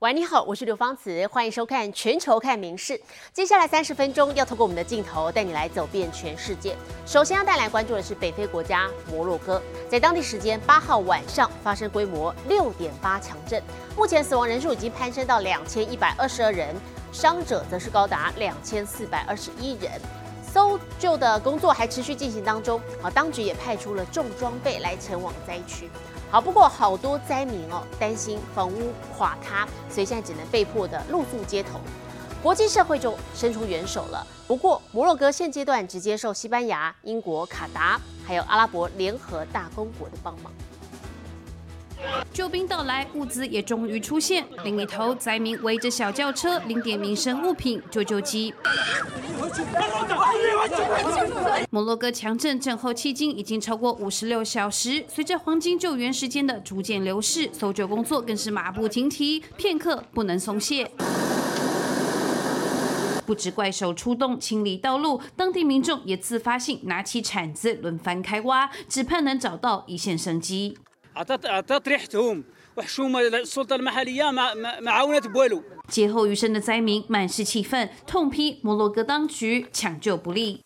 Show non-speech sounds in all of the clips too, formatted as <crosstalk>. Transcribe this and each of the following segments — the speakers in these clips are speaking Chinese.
喂，你好，我是刘芳慈，欢迎收看《全球看名事》。接下来三十分钟要透过我们的镜头带你来走遍全世界。首先要带来关注的是北非国家摩洛哥，在当地时间八号晚上发生规模六点八强震，目前死亡人数已经攀升到两千一百二十二人，伤者则是高达两千四百二十一人。搜救的工作还持续进行当中，好，当局也派出了重装备来前往灾区。好，不过好多灾民哦担心房屋垮塌，所以现在只能被迫的露宿街头。国际社会就伸出援手了。不过摩洛哥现阶段只接受西班牙、英国、卡达还有阿拉伯联合大公国的帮忙。救兵到来，物资也终于出现。另一头，灾民围着小轿车领点民生物品、救救急。摩洛哥强震震后迄今已经超过五十六小时，随着黄金救援时间的逐渐流逝，搜救工作更是马不停蹄，片刻不能松懈。不止怪兽出动清理道路，当地民众也自发性拿起铲子轮番开挖，只盼能找到一线生机。劫后余生的灾民满是气愤，痛批摩洛哥当局抢救不力。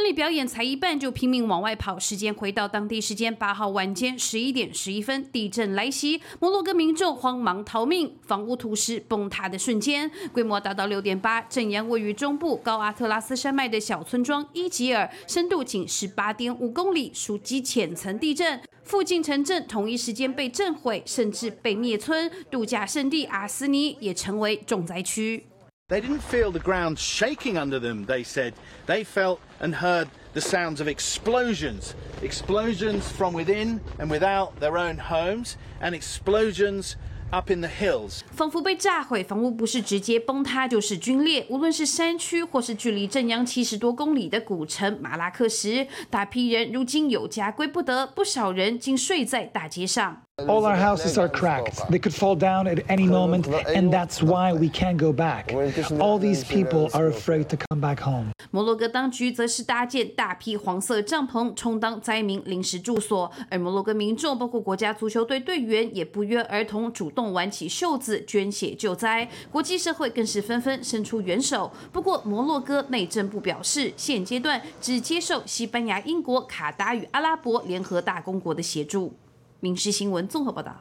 婚礼表演才一半就拼命往外跑。时间回到当地时间八号晚间十一点十一分，地震来袭，摩洛哥民众慌忙逃命，房屋土石崩塌的瞬间，规模达到六点八，震央位于中部高阿特拉斯山脉的小村庄伊吉尔，深度仅十八点五公里，属极浅层地震。附近城镇同一时间被震毁，甚至被灭村，度假胜地阿斯尼也成为重灾区。They didn't feel the ground shaking under them, they said. They felt and heard the sounds of explosions. Explosions from within and without their own homes, and explosions up in the hills. 仿佛被炸毁，房屋不是直接崩塌，就是龟裂。无论是山区，或是距离镇央七十多公里的古城马拉克什，大批人如今有家归不得，不少人竟睡在大街上。 All our houses are cracked. They could fall down at any moment, and that's why we can't go back. All these people are afraid to come back home. 摩洛哥当局则是搭建大批黄色帐篷，充当灾民临时住所。而摩洛哥民众，包括国家足球队队员，也不约而同主动挽起袖子捐血救灾。国际社会更是纷纷伸出援手。不过，摩洛哥内政部表示，现阶段只接受西班牙、英国、卡达与阿拉伯联合大公国的协助。民事新闻综合报道。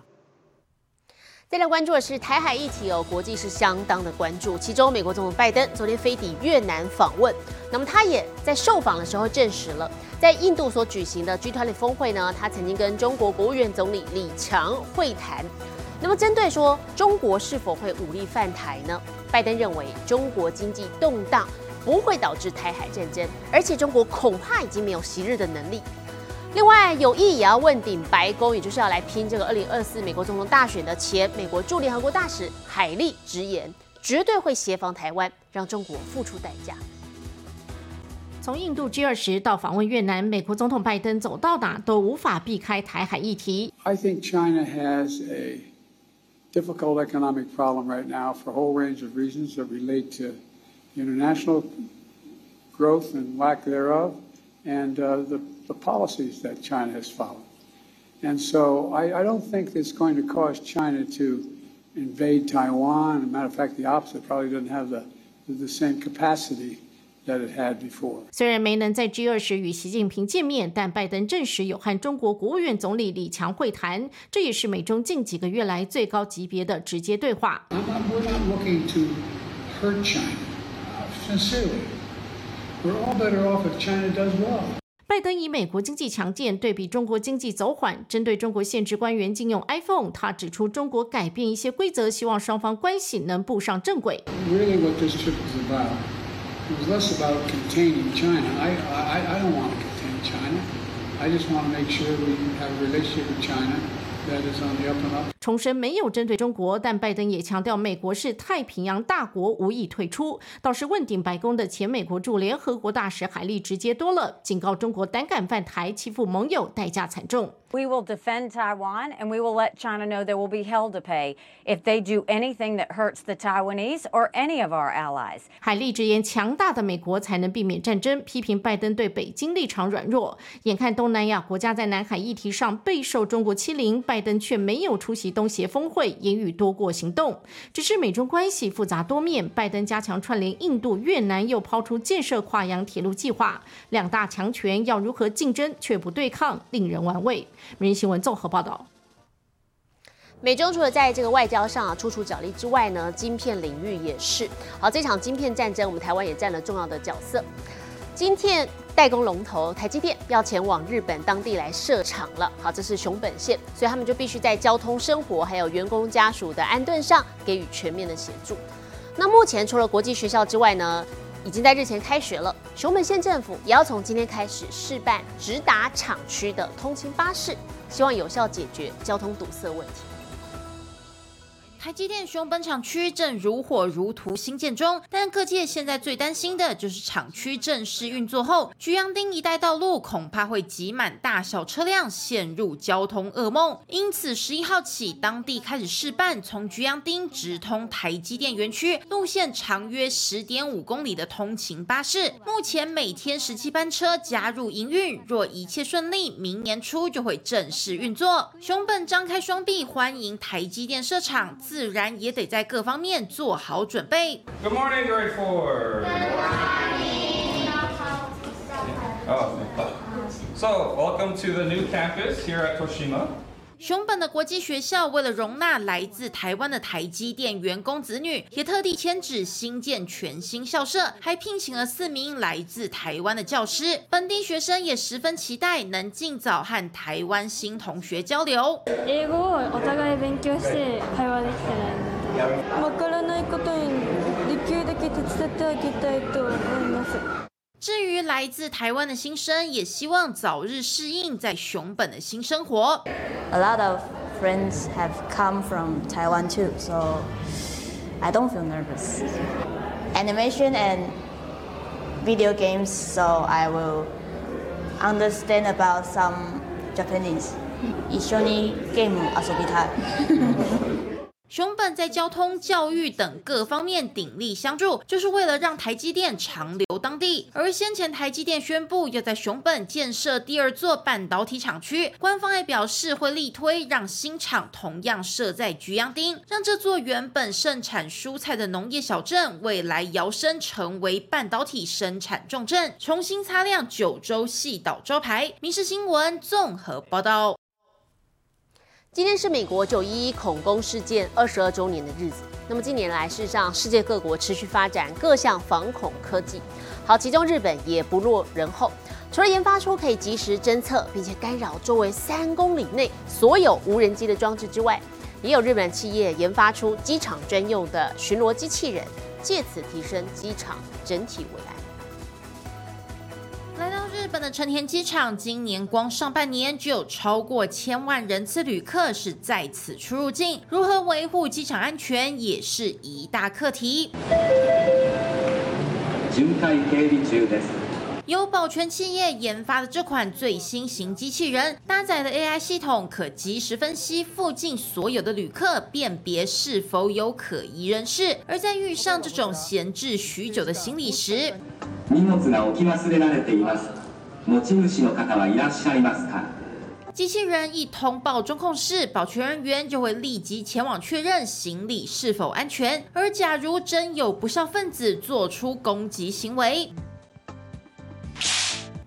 再来关注的是台海议题哦，国际是相当的关注。其中，美国总统拜登昨天飞抵越南访问，那么他也在受访的时候证实了，在印度所举行的 G20 峰会呢，他曾经跟中国国务院总理李强会谈。那么，针对说中国是否会武力犯台呢？拜登认为，中国经济动荡不会导致台海战争，而且中国恐怕已经没有昔日的能力。另外，有意也要问鼎白宫，也就是要来拼这个二零二四美国总统大选的前美国驻联合国大使海利直言，绝对会协防台湾，让中国付出代价。从印度 G 二十到访问越南，美国总统拜登走到哪都无法避开台海议题。I think China has a difficult economic problem right now for a whole range of reasons that relate to international growth and lack thereof, and uh, the, the policies that China has followed. And so I, I don't think it's going to cause China to invade Taiwan. As a matter of fact, the opposite probably doesn't have the, the same capacity that it had before. 虽然没能在 G 二十与习近平见面，但拜登证实有和中国国务院总理李强会谈，这也是美中近几个月来最高级别的直接对话。 I'm, I'm, we're not looking to hurt China, sincerely. We're all better off if China does well. 拜登以美国经济强健对比中国经济走缓，针对中国限制官员禁用 iPhone，他指出中国改变一些规则，希望双方关系能步上正轨。重申没有针对中国，但拜登也强调美国是太平洋大国，无意退出。倒是问鼎白宫的前美国驻联合国大使海利直接多了，警告中国胆敢犯台，欺负盟友，代价惨重。We will defend Taiwan and we will let China know there will be hell to pay if they do anything that hurts the Taiwanese or any of our allies. 海利直言，强大的美国才能避免战争，批评拜登对北京立场软弱。眼看东南亚国家在南海议题上备受中国欺凌，拜拜登却没有出席东协峰会，言语多过行动。只是美中关系复杂多面，拜登加强串联印度、越南，又抛出建设跨洋铁路计划，两大强权要如何竞争却不对抗，令人玩味。《明日新闻》综合报道。美中除了在这个外交上啊处处角力之外呢，晶片领域也是。好，这场晶片战争，我们台湾也占了重要的角色。晶片代工龙头台积电要前往日本当地来设厂了。好，这是熊本县，所以他们就必须在交通、生活还有员工家属的安顿上给予全面的协助。那目前除了国际学校之外呢？已经在日前开学了，熊本县政府也要从今天开始试办直达厂区的通勤巴士，希望有效解决交通堵塞问题。台积电熊本厂区正如火如荼新建中，但各界现在最担心的就是厂区正式运作后，菊阳町一带道路恐怕会挤满大小车辆，陷入交通噩梦。因此，十一号起，当地开始试办从菊阳町直通台积电园区，路线长约十点五公里的通勤巴士。目前每天十七班车加入营运，若一切顺利，明年初就会正式运作。熊本张开双臂欢迎台积电设厂。自然也得在各方面做好准备。Good morning, grade four. Oh, so welcome to the new campus here at Toshima. 熊本的国际学校为了容纳来自台湾的台积电员工子女，也特地迁址新建全新校舍，还聘请了四名来自台湾的教师。本地学生也十分期待能尽早和台湾新同学交流。英語をお互い勉強して会話できたらいいなと。わからないことにできるだけ手伝ってあげたいと思います。 至于来自台湾的新生，也希望早日适应在熊本的新生活。A lot of friends have come from Taiwan too, so I don't feel nervous. Animation and video games, so I will understand about some Japanese. 一緒にゲーム遊びたい。 熊本在交通、教育等各方面鼎力相助，就是为了让台积电长留当地。而先前台积电宣布要在熊本建设第二座半导体厂区，官方也表示会力推让新厂同样设在菊阳町，让这座原本盛产蔬菜的农业小镇，未来摇身成为半导体生产重镇，重新擦亮九州细岛招牌。民事新闻综合报道。今天是美国九一一恐攻事件二十二周年的日子。那么近年来，事实上世界各国持续发展各项防恐科技，好，其中日本也不落人后。除了研发出可以及时侦测并且干扰周围三公里内所有无人机的装置之外，也有日本企业研发出机场专用的巡逻机器人，借此提升机场整体未来。成田机场，今年光上半年就有超过千万人次旅客是在此出入境，如何维护机场安全也是一大课题。由保全企业研发的这款最新型机器人，搭载的 AI 系统可及时分析附近所有的旅客，辨别是否有可疑人士。而在遇上这种闲置许久的行李时，荷が置き忘れられています。持ち主の方はいらっしゃいますか？机器人一通报中控室，保全人员就会立即前往确认行李是否安全。而假如真有不孝分子做出攻击行为，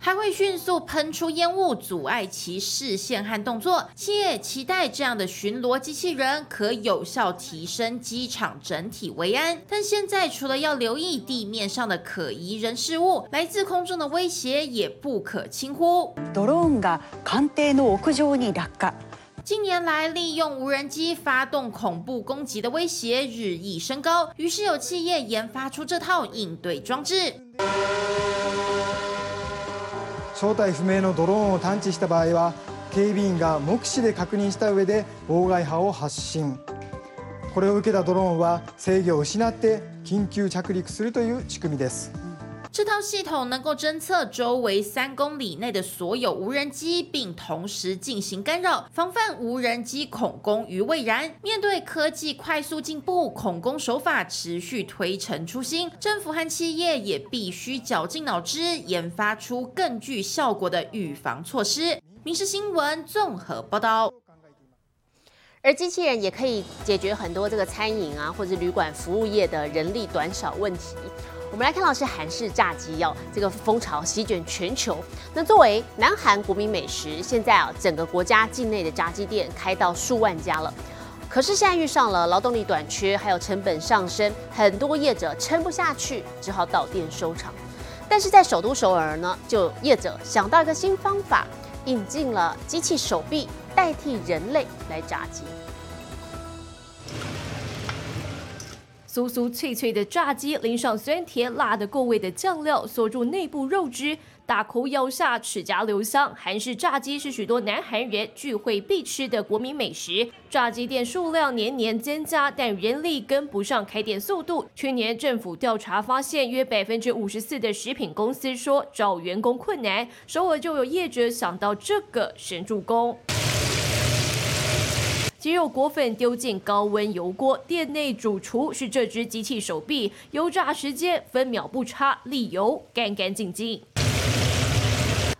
还会迅速喷出烟雾，阻碍其视线和动作。企业期待这样的巡逻机器人可有效提升机场整体维安。但现在除了要留意地面上的可疑人事物，来自空中的威胁也不可轻忽。ドローンが官邸の屋上に落下。近年来，利用无人机发动恐怖攻击的威胁日益升高，于是有企业研发出这套应对装置。 正体不明のドローンを探知した場合は警備員が目視で確認した上で妨害波を発信。これを受けたドローンは制御を失って緊急着陸するという仕組みです。这套系统能够侦测周围三公里内的所有无人机，并同时进行干扰，防范无人机恐攻于未然。面对科技快速进步，恐攻手法持续推陈出新，政府和企业也必须绞尽脑汁，研发出更具效果的预防措施。民事新闻综合报道。而机器人也可以解决很多这个餐饮啊或者旅馆服务业的人力短少问题。我们来看到是韩式炸鸡哦，这个风潮席卷全球。那作为南韩国民美食，现在啊整个国家境内的炸鸡店开到数万家了。可是现在遇上了劳动力短缺，还有成本上升，很多业者撑不下去，只好倒店收场。但是在首都首尔呢，就业者想到一个新方法，引进了机器手臂。代替人类来炸鸡，酥酥脆脆的炸鸡，淋上酸甜辣的够味的酱料，锁住内部肉汁，大口咬下，齿颊留香。韩式炸鸡是许多南韩人聚会必吃的国民美食。炸鸡店数量年年增加，但人力跟不上开店速度。去年政府调查发现，约百分之五十四的食品公司说找员工困难。首尔就有业者想到这个神助攻。鸡肉裹粉丢进高温油锅，店内主厨是这只机器手臂，油炸时间分秒不差，沥油干干净净。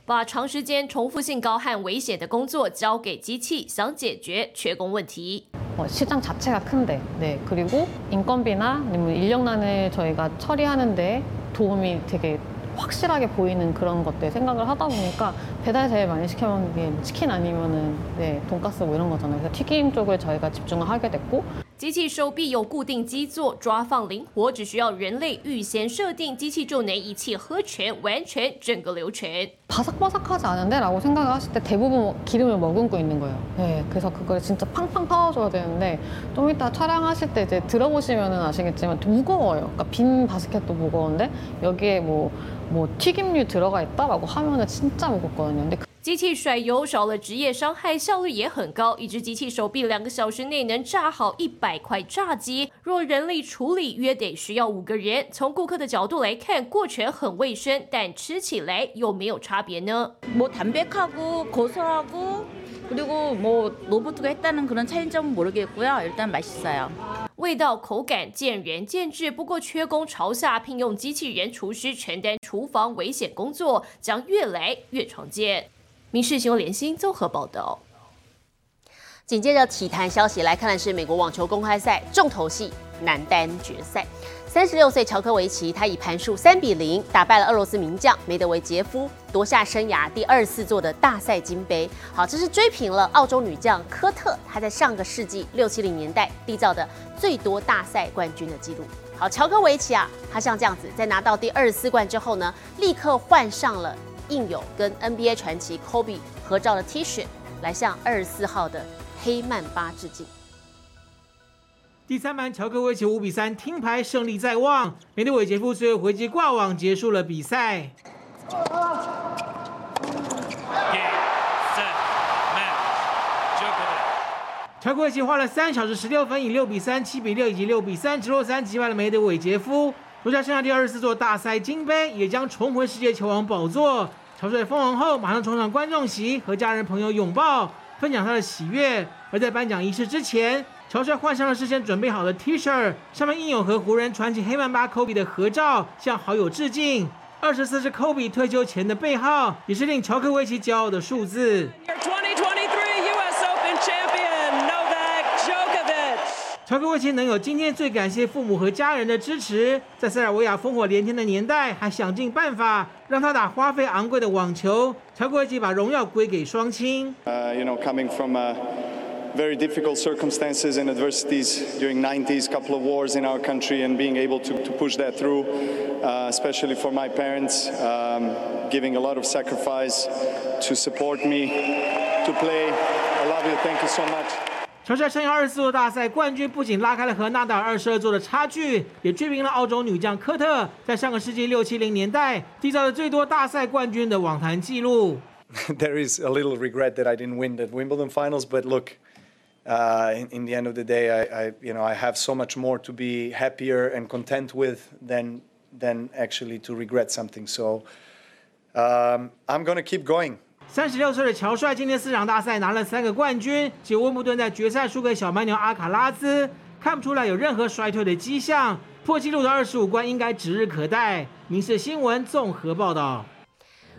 把长时间重复性高和危险的工作交给机器，想解决缺工问题。어시장자체가큰데네그리고인건비나아니면인력난을저희가처리하는데도움이되게 확실하게 보이는 그런 것들 생각을 하다 보니까 배달 제일 많이 시켜 먹는 게 치킨 아니면은 네 돈가스 뭐 이런 거잖아요. 그래서 튀김 쪽을 저희가 집중을 하게 됐고 机器手臂有固定基座，抓放灵活，只需要人类预先设定，机器就能一气呵成，完成整个流程。 바삭바삭하지 않은데? 라고 생각을 하실 때 대부분 기름을 머금고 있는 거예요. 네, 그래서 그걸 진짜 팡팡 타워줘야 되는데 좀 이따 촬영하실 때 이제 들어보시면 아시겠지만 무거워요. 그러니까 빈 바스켓도 무거운데 여기에 뭐, 뭐 튀김류 들어가 있다라고 하면은 진짜 무겁거든요. 근데 机器甩油少了职业伤害，效率也很高。一只机器手臂两个小时内能炸好一百块炸鸡，若人力处理，约得需要五个人。从顾客的角度来看，过程很卫生，但吃起来有没有差别呢？뭐담백하고고소하고그리고뭐로봇가했다는그런차이점은모르겠고요일단맛있어요味道、口感见仁见智。不过缺工潮下，聘用机器人厨师承担厨房危险工作，将越来越常见。 民事新闻联新综合报道。紧接着体坛消息来看的是美国网球公开赛重头戏男单决赛。三十六岁乔科维奇，他以盘数三比零打败了俄罗斯名将梅德韦杰夫，夺下生涯第二十四座的大赛金杯。好，这是追平了澳洲女将科特，她在上个世纪六七零年代缔造的最多大赛冠军的纪录。好，乔科维奇啊，他像这样子，在拿到第二十四冠之后呢，立刻换上了。印有跟 NBA 传奇 Kobe 合照的 T 恤，来向二十四号的黑曼巴致敬。第三盘，乔科维奇五比三听牌胜利在望，梅德韦杰夫随后回击挂网结束了比赛。乔科维奇花了三小时十六分，以六比三、七比六以及六比三直落三击败了梅德韦杰夫。夺下生涯第二十四座大赛金杯，也将重回世界球王宝座。乔帅封王后，马上冲上观众席，和家人朋友拥抱，分享他的喜悦。而在颁奖仪式之前，乔帅换上了事先准备好的 T 恤，上面印有和湖人传奇黑曼巴科比的合照，向好友致敬。二十四是科比退休前的背号，也是令乔克维奇骄傲的数字。乔科维奇能有今天，最感谢父母和家人的支持。在塞尔维亚烽火连天的年代，还想尽办法让他打花费昂贵的网球。乔科维奇把荣耀归给双亲。Uh, you know, coming from uh, very difficult circumstances and adversities during 90s, couple of wars in our country, and being able to, to push that through, uh, especially for my parents, um, giving a lot of sacrifice to support me to play. I love you. Thank you so much. 乔帅生涯二十四座大赛冠军，不仅拉开了和纳达尔二十二座的差距，也追平了澳洲女将科特在上个世纪六七零年代缔造的最多大赛冠军的网坛纪录。There <laughs> is a little regret that I didn't win the Wimbledon finals, but look, uh, in, in, the end of the day, I, I, you know, I have so much more to be happier and content with than than actually to regret something. So um, I'm going to keep going. 三十六岁的乔帅今天四场大赛拿了三个冠军，结果温布顿在决赛输给小蛮牛阿卡拉兹，看不出来有任何衰退的迹象，破纪录的二十五关应该指日可待。民事新闻综合报道。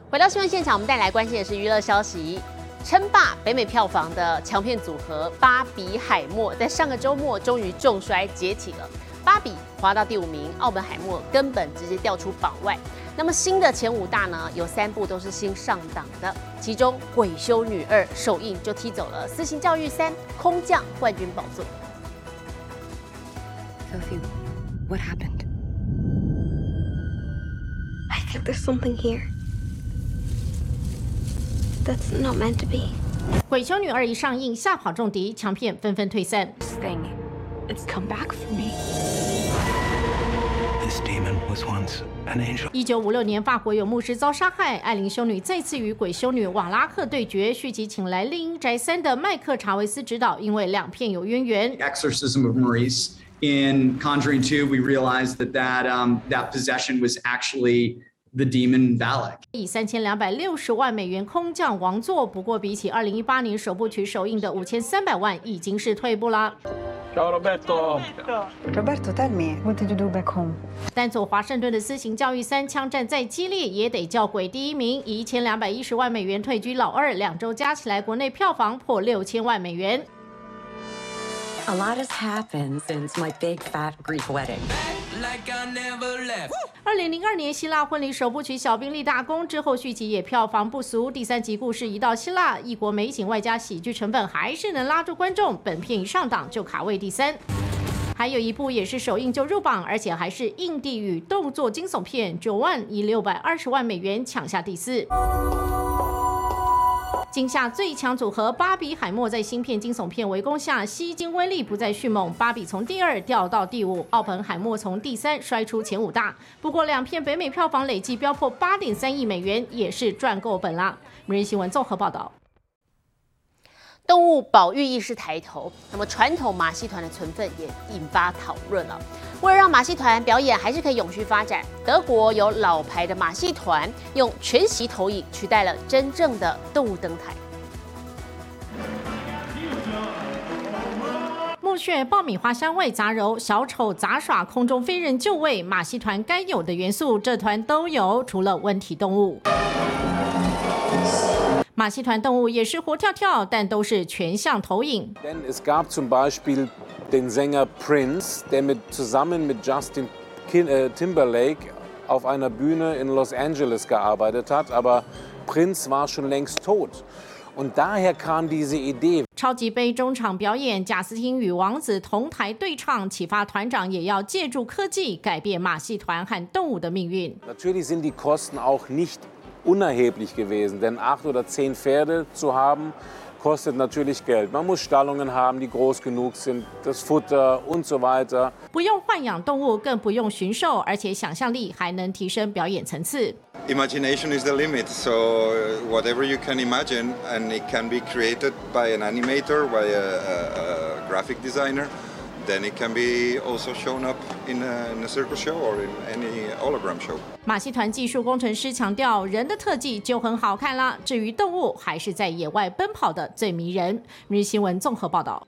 回到新闻现场，我们带来关心的是娱乐消息。称霸北美票房的强片组合巴比海默，在上个周末终于重摔解体了。巴比滑到第五名，奥本海默根本直接掉出榜外。那么新的前五大呢？有三部都是新上档的，其中《鬼修女二》首映就踢走了《私刑教育三》空降冠军宝座。Sophie, what happened? I think there's something here. That's not meant to be. 鬼修女二一上映，吓跑重敌，强片纷纷退散。This thing, it's come back for me. 一九五六年，法国有牧师遭杀害，艾琳修女再次与鬼修女瓦拉克对决，续集请来《猎鹰宅三》的麦克查维斯执导，因为两片有渊源。Exorcism of Maurice. In Conjuring 2, we realized that that, um, that possession was actually the demon Valak. 以三千两百六十万美元空降王座，不过比起二零一八年首部曲首映的五千三百万，已经是退步了。Ciao Roberto. Roberto, tell me, what did you do back home? 但走华盛顿的私刑教育三枪战再激烈，也得叫鬼第一名，以一千两百一十万美元退居老二，两周加起来国内票房破六千万美元。 A lot has happened since my big fat Greek wedding. 二零零二年希腊婚礼首部曲《小兵立大功》之后续集也票房不俗，第三集故事移到希腊，异国美景外加喜剧成分，还是能拉住观众。本片一上档就卡位第三。还有一部也是首映就入榜，而且还是印地语动作惊悚片，九万以六百二十万美元抢下第四。今夏最强组合巴比海默在新片惊悚片围攻下，吸金威力不再迅猛，巴比从第二掉到第五，奥本海默从第三摔出前五大。不过两片北美票房累计飙破八点三亿美元，也是赚够本啦。每日新闻综合报道。动物保育意识抬头，那么传统马戏团的存分也引发讨论了。为了让马戏团表演还是可以永续发展，德国有老牌的马戏团用全息投影取代了真正的动物登台。木屑、爆米花香味杂糅，小丑杂耍、空中飞人就位，马戏团该有的元素，这团都有，除了温体动物。马戏团动物也是活跳跳，但都是全向投影。Denn es gab zum Beispiel den Sänger Prince, der mit, zusammen mit Justin Kin äh, Timberlake auf einer Bühne in Los Angeles gearbeitet hat, aber Prince war schon längst tot. Und daher kam diese Idee. 超级杯中场表演，贾斯汀与王子同台对唱，启发团长也要借助科技改变马戏团和动物的命运。 Natürlich sind die Kosten auch nicht unerheblich gewesen, denn acht oder zehn Pferde zu haben, kostet natürlich Geld. Man muss Stallungen haben, die groß genug sind, das Futter und so weiter. 不用豢养动物，更不用驯兽，而且想象力还能提升表演层次。Imagination is the limit, so whatever you can imagine, and it can be created by an animator, by a, a, a graphic designer, then it can be also shown up in a, in a circle show or in any hologram show. 马戏团技术工程师强调，人的特技就很好看啦，至于动物，还是在野外奔跑的最迷人。日新闻综合报道。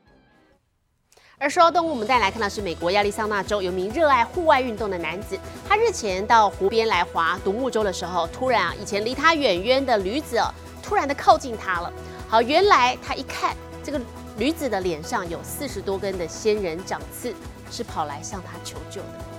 而说到动物，我们再来看到是美国亚利桑那州有名热爱户外运动的男子，他日前到湖边来划独木舟的时候，突然啊，以前离他远远的驴子哦，突然的靠近他了。好，原来他一看这个女子的脸上有四十多根的仙人掌刺，是跑来向他求救的。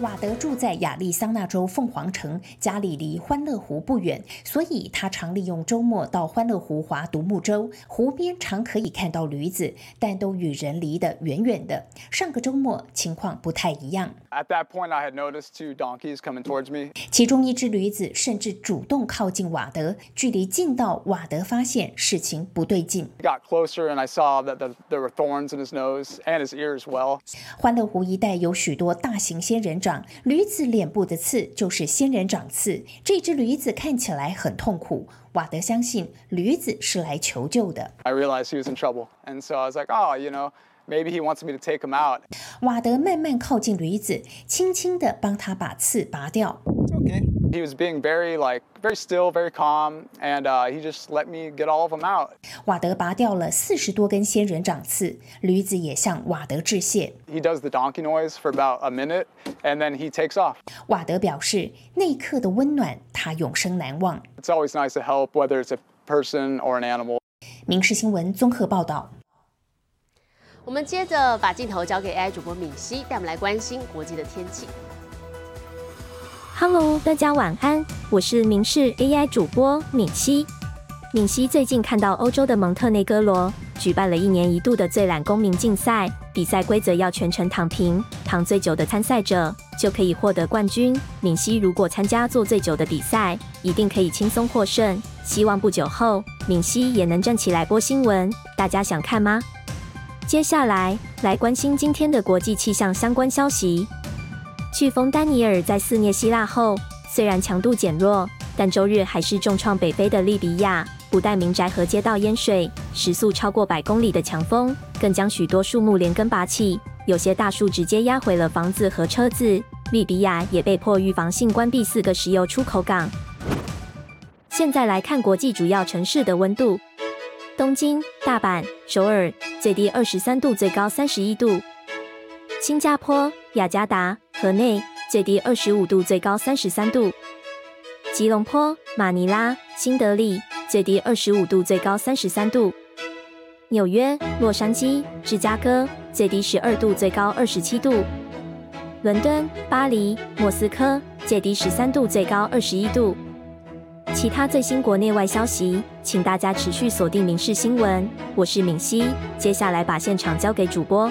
瓦德住在亚利桑那州凤凰城，家里离欢乐湖不远，所以他常利用周末到欢乐湖划独木舟。湖边常可以看到驴子，但都与人离得远远的。上个周末情况不太一样，At that point, I had noticed two donkeys coming towards me. 其中一只驴子甚至主动靠近瓦德，距离近到瓦德发现事情不对劲。Got closer and I saw that the, there were thorns in his nose and his ear as well. 欢乐湖一带有许多大型仙人掌，驴子脸部的刺就是仙人掌刺。这只驴子看起来很痛苦，瓦德相信驴子是来求救的。I realized he was in trouble. And so I was like, oh, you know, maybe he wants me to take him out. 瓦德慢慢靠近驴子，轻轻地帮他把刺拔掉。He was being very like very still, very calm, and uh, he just let me get all of them out. 瓦德拔掉了四十多根仙人掌刺，驴子也向瓦德致谢。He does the donkey noise for about a minute, and then he takes off. 瓦德表示，那一刻的温暖，他永生难忘。It's always nice to help, whether it's a person or an animal. 民事新闻综合报道。我们接着把镜头交给 AI 主播敏熙，带我们来关心国际的天气。Hello，大家晚安，我是明视 AI 主播敏熙。敏熙最近看到欧洲的蒙特内哥罗举办了一年一度的最懒公民竞赛，比赛规则要全程躺平，躺最久的参赛者就可以获得冠军。敏熙如果参加做最久的比赛，一定可以轻松获胜。希望不久后敏熙也能站起来播新闻，大家想看吗？接下来来关心今天的国际气象相关消息。飓风丹尼尔在肆虐希腊后，虽然强度减弱，但周日还是重创北非的利比亚，不但民宅和街道淹水，时速超过百公里的强风更将许多树木连根拔起，有些大树直接压毁了房子和车子。利比亚也被迫预防性关闭四个石油出口港。现在来看国际主要城市的温度：东京、大阪、首尔，最低二十三度，最高三十一度；新加坡、雅加达。河内最低二十五度，最高三十三度；吉隆坡、马尼拉、新德里最低二十五度，最高三十三度；纽约、洛杉矶、芝加哥最低十二度，最高二十七度；伦敦、巴黎、莫斯科最低十三度，最高二十一度。其他最新国内外消息，请大家持续锁定《民事新闻》，我是敏熙。接下来把现场交给主播，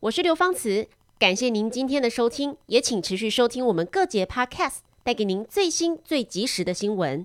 我是刘芳慈。感谢您今天的收听，也请持续收听我们各节 Podcast，带给您最新最及时的新闻。